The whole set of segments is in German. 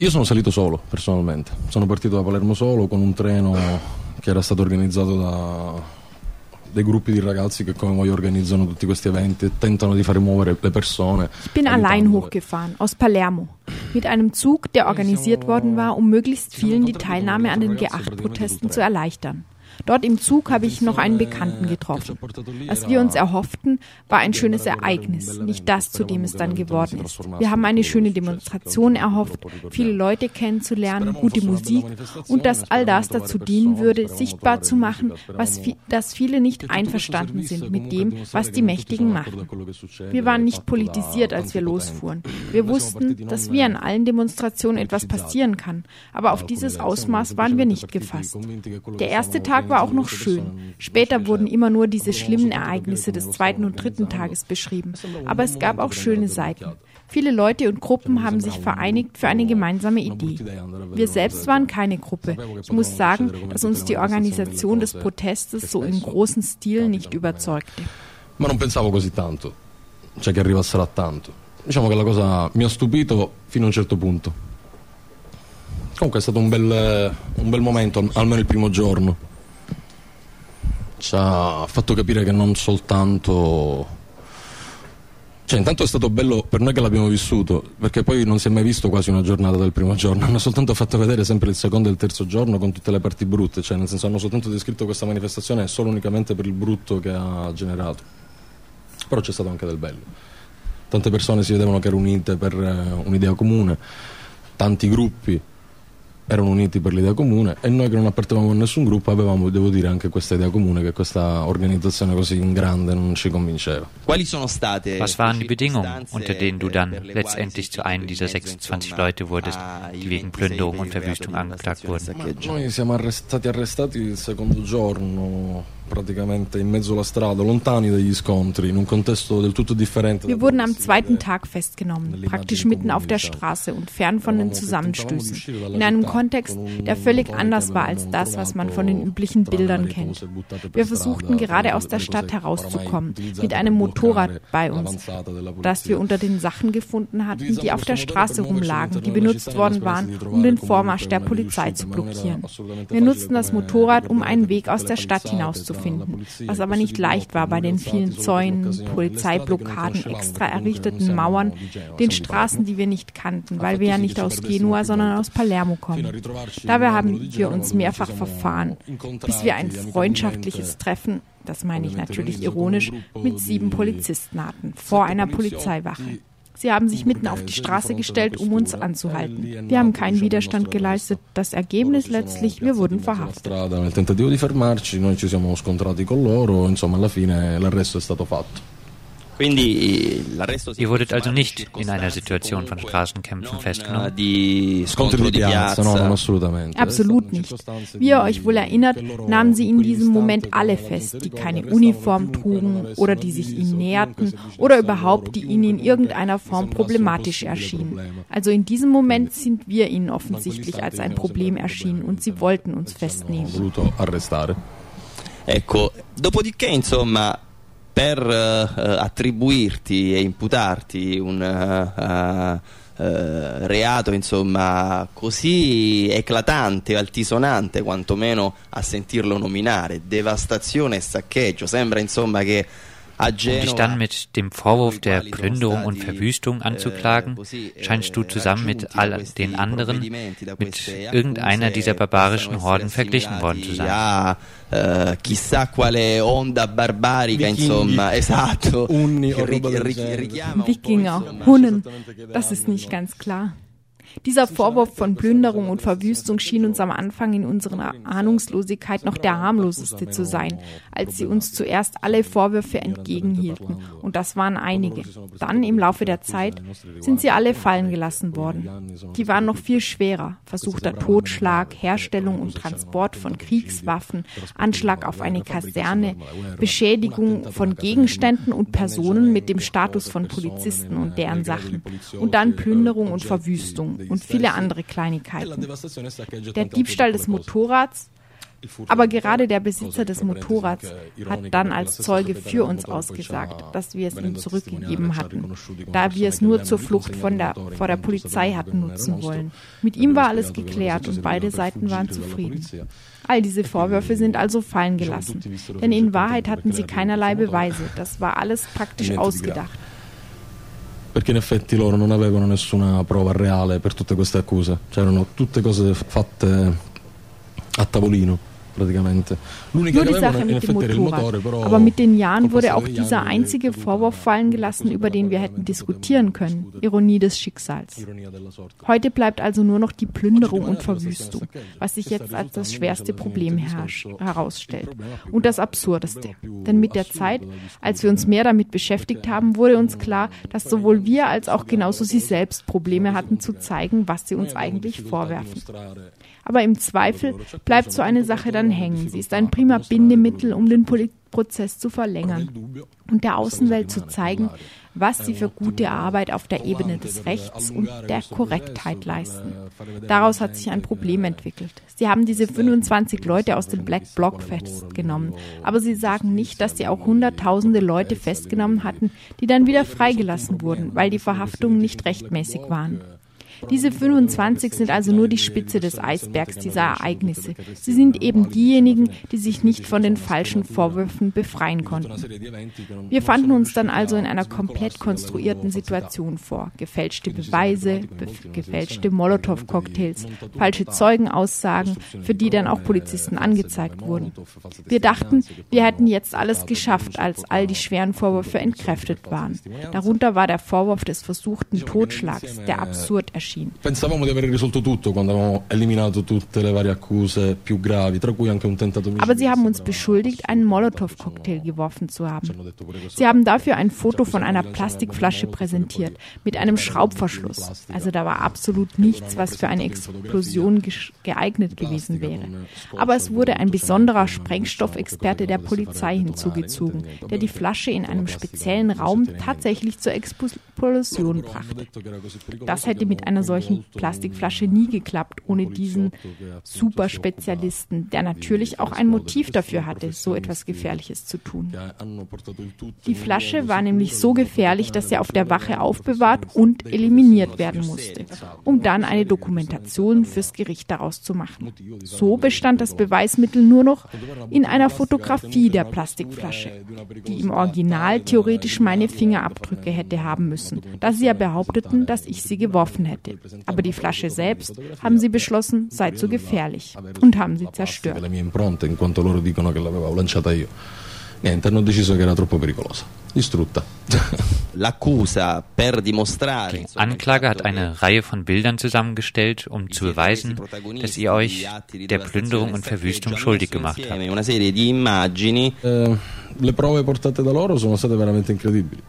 Io sono salito solo, personalmente. Sono partito da Palermo solo con un treno che era stato organizzato da dei gruppi di ragazzi che come voi organizzano tutti questi eventi e tentano di fare muovere le persone. Ich bin allein hochgefahren, aus Palermo, mit einem Zug, der organisiert worden war, um möglichst vielen die Teilnahme an den G8-Protesten zu erleichtern. Dort im Zug habe ich noch einen Bekannten getroffen. Was wir uns erhofften, war ein schönes Ereignis, nicht das, zu dem es dann geworden ist. Wir haben eine schöne Demonstration erhofft, viele Leute kennenzulernen, gute Musik und dass all das dazu dienen würde, sichtbar zu machen, was, dass viele nicht einverstanden sind mit dem, was die Mächtigen machen. Wir waren nicht politisiert, als wir losfuhren. Wir wussten, dass wie an allen Demonstrationen etwas passieren kann, aber auf dieses Ausmaß waren wir nicht gefasst. Der erste Tag war auch noch schön. Später wurden immer nur diese schlimmen Ereignisse des zweiten und dritten Tages beschrieben. Aber es gab auch schöne Seiten. Viele Leute und Gruppen haben sich vereinigt für eine gemeinsame Idee. Wir selbst waren keine Gruppe. Ich muss sagen, dass uns die Organisation des Protestes so im großen Stil nicht überzeugte. Ma non pensavo così tanto, cioè che arrivassero a tanto. Diciamo che la cosa mi ha stupito fino a un certo punto. Comunque è stato un bel, un bel momento, almeno il primo giorno ci ha fatto capire che non soltanto cioè, intanto è stato bello per noi che l'abbiamo vissuto, perché poi non si è mai visto quasi una giornata del primo giorno, hanno soltanto fatto vedere sempre il secondo e il terzo giorno con tutte le parti brutte, cioè nel senso hanno soltanto descritto questa manifestazione solo unicamente per il brutto che ha generato. Però c'è stato anche del bello. Tante persone si vedevano che erano unite per eh, un'idea comune, tanti gruppi erano uniti per l'idea comune e noi che non appartenevamo a nessun gruppo avevamo, devo dire, anche questa idea comune che questa organizzazione così in grande non ci convinceva. Was waren die Bedingungen, unter denen du dann letztendlich zu einem dieser 26 Leute wurdest, die wegen Plünderung und Verwüstung angeklagt wurden? Noi siamo stati arrestati il secondo giorno praticamente in mezzo alla strada, lontani dagli scontri, in un contesto del tutto differente. Wir wurden am zweiten Tag festgenommen, praktisch mitten auf der Straße und fern von den Zusammenstößen, in einem Kontext, der völlig anders war als das, was man von den üblichen Bildern kennt. Wir versuchten gerade aus der Stadt herauszukommen, mit einem Motorrad bei uns, das wir unter den Sachen gefunden hatten, die auf der Straße rumlagen, die benutzt worden waren, um den Vormarsch der Polizei zu blockieren. Wir nutzten das Motorrad, um einen Weg aus der Stadt hinauszufinden finden, was aber nicht leicht war bei den vielen Zäunen, Polizeiblockaden, extra errichteten Mauern, den Straßen, die wir nicht kannten, weil wir ja nicht aus Genua, sondern aus Palermo kommen. Dabei haben wir uns mehrfach verfahren, bis wir ein freundschaftliches Treffen das meine ich natürlich ironisch, mit sieben Polizisten hatten, vor einer Polizeiwache. Sie haben sich mitten auf die Straße gestellt, um uns anzuhalten. Wir haben keinen Widerstand geleistet. Das Ergebnis letztlich, wir wurden verhaftet. Nel tentativo di fermarci, noi ci siamo scontrati con loro, insomma alla fine l'arresto è stato fatto. Ihr wurdet also nicht in einer Situation von Straßenkämpfen festgenommen? Absolut nicht. Wie ihr euch wohl erinnert, nahmen sie in diesem Moment alle fest, die keine Uniform trugen oder die sich ihnen näherten oder überhaupt, die ihnen in irgendeiner Form problematisch erschienen. Also in diesem Moment sind wir ihnen offensichtlich als ein Problem erschienen und sie wollten uns festnehmen. Ecco, dopodiché insomma per uh, attribuirti e imputarti un uh, reato insomma così eclatante, altisonante quantomeno a sentirlo nominare, devastazione e saccheggio, sembra insomma che Um dich dann mit dem Vorwurf der Plünderung und Verwüstung anzuklagen, scheinst du zusammen mit all den anderen mit irgendeiner dieser barbarischen Horden verglichen worden zu sein. Uh, chissà quale onda barbarica, insomma, esatto. Wikinger, Hunnen, das ist nicht ganz klar. Dieser Vorwurf von Plünderung und Verwüstung schien uns am Anfang in unserer Ahnungslosigkeit noch der harmloseste zu sein, als sie uns zuerst alle Vorwürfe entgegenhielten. Und das waren einige. Dann, im Laufe der Zeit, sind sie alle fallen gelassen worden. Die waren noch viel schwerer. Versuchter Totschlag, Herstellung und Transport von Kriegswaffen, Anschlag auf eine Kaserne, Beschädigung von Gegenständen und Personen mit dem Status von Polizisten und deren Sachen. Und dann Plünderung und Verwüstung und viele andere Kleinigkeiten. Der Diebstahl des Motorrads Aber gerade der Besitzer des Motorrads hat dann als Zeuge für uns ausgesagt, dass wir es ihm zurückgegeben hatten, da wir es nur zur Flucht von der, vor der Polizei hatten nutzen wollen. Mit ihm war alles geklärt und beide Seiten waren zufrieden. All diese Vorwürfe sind also fallen gelassen, denn in Wahrheit hatten sie keinerlei Beweise. Das war alles praktisch ausgedacht. Perché in effetti loro non avevano nessuna prova reale per tutte queste accuse, c'erano tutte cose fatte a tavolino. Praticamente. Nur die Sache mit dem Motorrad. Aber mit den Jahren wurde auch dieser einzige Vorwurf fallen gelassen, über den wir hätten diskutieren können. Ironie des Schicksals. Heute bleibt also nur noch die Plünderung und Verwüstung, was sich jetzt als das schwerste Problem herausstellt. Und das Absurdeste. Denn mit der Zeit, als wir uns mehr damit beschäftigt haben, wurde uns klar, dass sowohl wir als auch genauso sie selbst Probleme hatten zu zeigen, was sie uns eigentlich vorwerfen. Aber im Zweifel bleibt so eine Sache dann hängen. Sie ist ein prima Bindemittel, um den Prozess zu verlängern und der Außenwelt zu zeigen, was sie für gute Arbeit auf der Ebene des Rechts und der Korrektheit leisten. Daraus hat sich ein Problem entwickelt. Sie haben diese 25 Leute aus dem Black Bloc festgenommen, aber sie sagen nicht, dass sie auch hunderttausende Leute festgenommen hatten, die dann wieder freigelassen wurden, weil die Verhaftungen nicht rechtmäßig waren. Diese 25 sind also nur die Spitze des Eisbergs dieser Ereignisse. Sie sind eben diejenigen, die sich nicht von den falschen Vorwürfen befreien konnten. Wir fanden uns dann also in einer komplett konstruierten Situation vor. Gefälschte Beweise, be gefälschte Molotow-Cocktails, falsche Zeugenaussagen, für die dann auch Polizisten angezeigt wurden. Wir dachten, wir hätten jetzt alles geschafft, als all die schweren Vorwürfe entkräftet waren. Darunter war der Vorwurf des versuchten Totschlags, der absurd erschien erschien. Pensavamo di aver risolto tutto quando avevamo eliminato tutte le varie accuse più gravi, tra cui anche un tentato Aber sie haben uns beschuldigt, einen Molotow-Cocktail geworfen zu haben. Sie haben dafür ein Foto von einer Plastikflasche präsentiert mit einem Schraubverschluss. Also da war absolut nichts, was für eine Explosion geeignet gewesen wäre. Aber es wurde ein besonderer Sprengstoffexperte der Polizei hinzugezogen, der die Flasche in einem speziellen Raum tatsächlich zur Explosion brachte. Das hätte mit einer einer solchen Plastikflasche nie geklappt ohne diesen Superspezialisten, der natürlich auch ein Motiv dafür hatte, so etwas Gefährliches zu tun. Die Flasche war nämlich so gefährlich, dass sie auf der Wache aufbewahrt und eliminiert werden musste, um dann eine Dokumentation fürs Gericht daraus zu machen. So bestand das Beweismittel nur noch in einer Fotografie der Plastikflasche, die im Original theoretisch meine Fingerabdrücke hätte haben müssen, da sie ja behaupteten, dass ich sie geworfen hätte hätte. Aber die Flasche selbst, haben sie beschlossen, sei zu gefährlich und haben sie zerstört. Niente, hanno deciso che era troppo pericolosa. Distrutta. Die Anklage hat eine Reihe von Bildern zusammengestellt, um zu beweisen, dass ihr euch der Plünderung und Verwüstung schuldig gemacht habt. Eh, le prove portate da loro sono state veramente incredibili.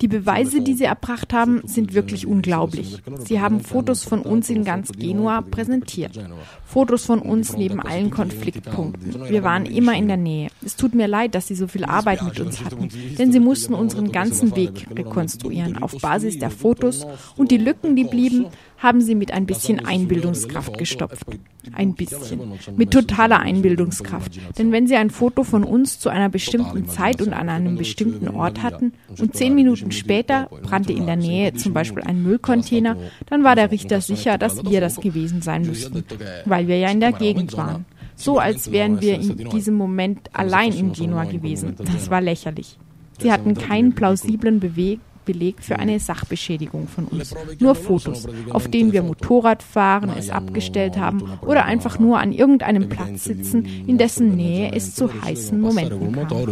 Die Beweise, die sie erbracht haben, sind wirklich unglaublich. Sie haben Fotos von uns in ganz Genua präsentiert. Fotos von uns neben allen Konfliktpunkten. Wir waren immer in der Nähe. Es tut mir leid, dass sie so viel Arbeit mit uns hatten, denn sie mussten unseren ganzen Weg rekonstruieren auf Basis der Fotos und die Lücken, die blieben, haben sie mit ein bisschen Einbildungskraft gestopft. Ein bisschen. Mit totaler Einbildungskraft. Denn wenn sie ein Foto von uns zu einer bestimmten Zeit und an einem bestimmten Ort hatten und zehn Minuten später brannte in der Nähe zum Beispiel ein Müllcontainer, dann war der Richter sicher, dass wir das gewesen sein müssten, weil wir ja in der Gegend waren. So als wären wir in diesem Moment allein in Genua gewesen. Das war lächerlich. Sie hatten keinen plausiblen Beweg Beleg für eine Sachbeschädigung von uns. Nur Fotos, auf denen wir Motorrad fahren, es abgestellt haben oder einfach nur an irgendeinem Platz sitzen, in dessen Nähe es zu heißen Momenten kam.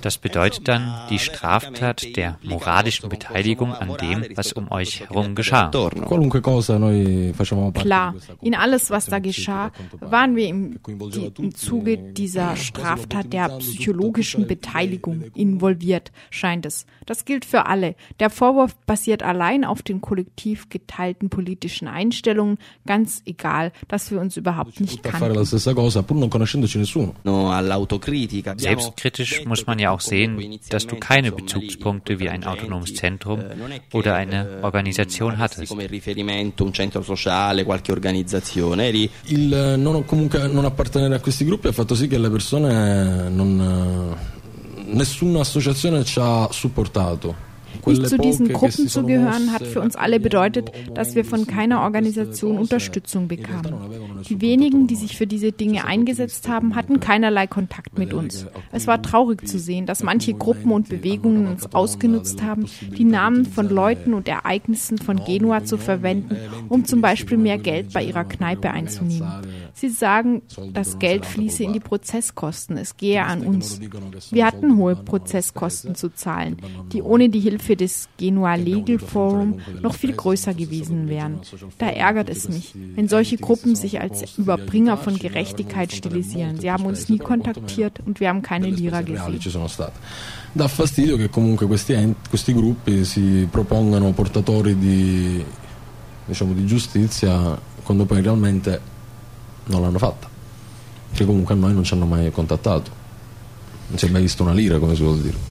Das bedeutet dann die Straftat der moralischen Beteiligung an dem, was um euch herum geschah. Klar, in alles, was da geschah, waren wir im, die, im Zuge dieser Straftat der psychologischen Beteiligung involviert, scheint es. Das gilt für alle. Der Vorwurf basiert allein auf den kollektiv geteilten politischen Einstellungen, ganz egal, dass wir uns überhaupt nicht kannten. Selbst Selbstkritisch muss man ja auch sehen, dass du keine Bezugspunkte wie ein autonomes Zentrum oder eine Organisation hattest. Il non, comunque non appartenere a questi gruppi ha fatto sì che le persone non, nessuna associazione ci ha supportato. Nicht zu diesen Gruppen zu gehören, hat für uns alle bedeutet, dass wir von keiner Organisation Unterstützung bekamen. Die wenigen, die sich für diese Dinge eingesetzt haben, hatten keinerlei Kontakt mit uns. Es war traurig zu sehen, dass manche Gruppen und Bewegungen uns ausgenutzt haben, die Namen von Leuten und Ereignissen von Genua zu verwenden, um zum Beispiel mehr Geld bei ihrer Kneipe einzunehmen. Sie sagen, das Geld fließe in die Prozesskosten, es gehe an uns. Wir hatten hohe Prozesskosten zu zahlen, die ohne die Hilfe des Genua Legal Forum noch viel größer gewesen wären. Da ärgert es mich, wenn solche Gruppen sich als Überbringer von Gerechtigkeit stilisieren. Sie haben uns nie kontaktiert und wir haben keine Lira gesehen. Dà fastidio che comunque questi, questi gruppi si propongano portatori di, diciamo, di giustizia quando poi realmente non l'hanno fatta. Che comunque a noi non ci hanno mai contattato. Non si è mai visto una lira, come si vuol dire.